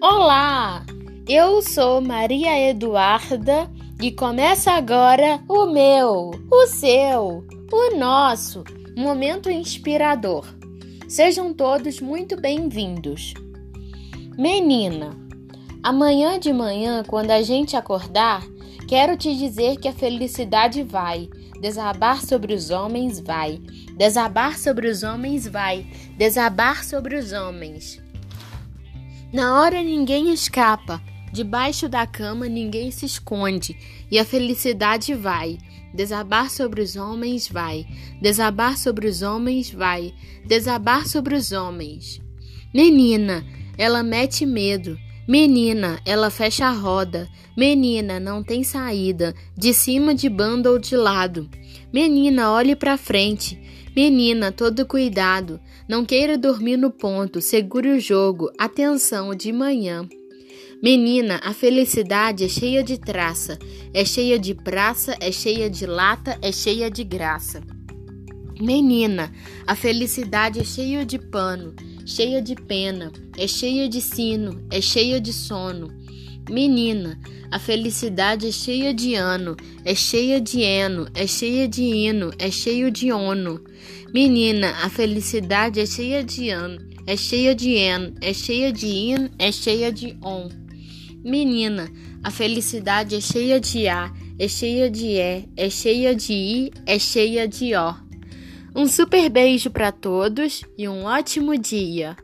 Olá, eu sou Maria Eduarda e começa agora o meu, o seu, o nosso momento inspirador. Sejam todos muito bem-vindos. Menina, amanhã de manhã, quando a gente acordar, quero te dizer que a felicidade vai. Desabar sobre os homens vai. Desabar sobre os homens vai. Desabar sobre os homens. Na hora ninguém escapa, debaixo da cama ninguém se esconde, e a felicidade vai. Desabar sobre os homens vai, desabar sobre os homens vai, desabar sobre os homens. Menina, ela mete medo. Menina, ela fecha a roda. Menina, não tem saída, de cima, de banda ou de lado. Menina, olhe para frente. Menina, todo cuidado. Não queira dormir no ponto. Segure o jogo. Atenção, de manhã. Menina, a felicidade é cheia de traça, é cheia de praça, é cheia de lata, é cheia de graça. Menina, a felicidade é cheia de pano, cheia de pena, é cheia de sino, é cheia de sono. Menina, a felicidade é cheia de ano, é cheia de eno, é cheia de hino, é cheio de ono. Menina, a felicidade é cheia de ano, é cheia de eno, é cheia de in, é cheia de on. Menina, a felicidade é cheia de a, é cheia de é, é cheia de i, é cheia de ó. Um super beijo para todos e um ótimo dia.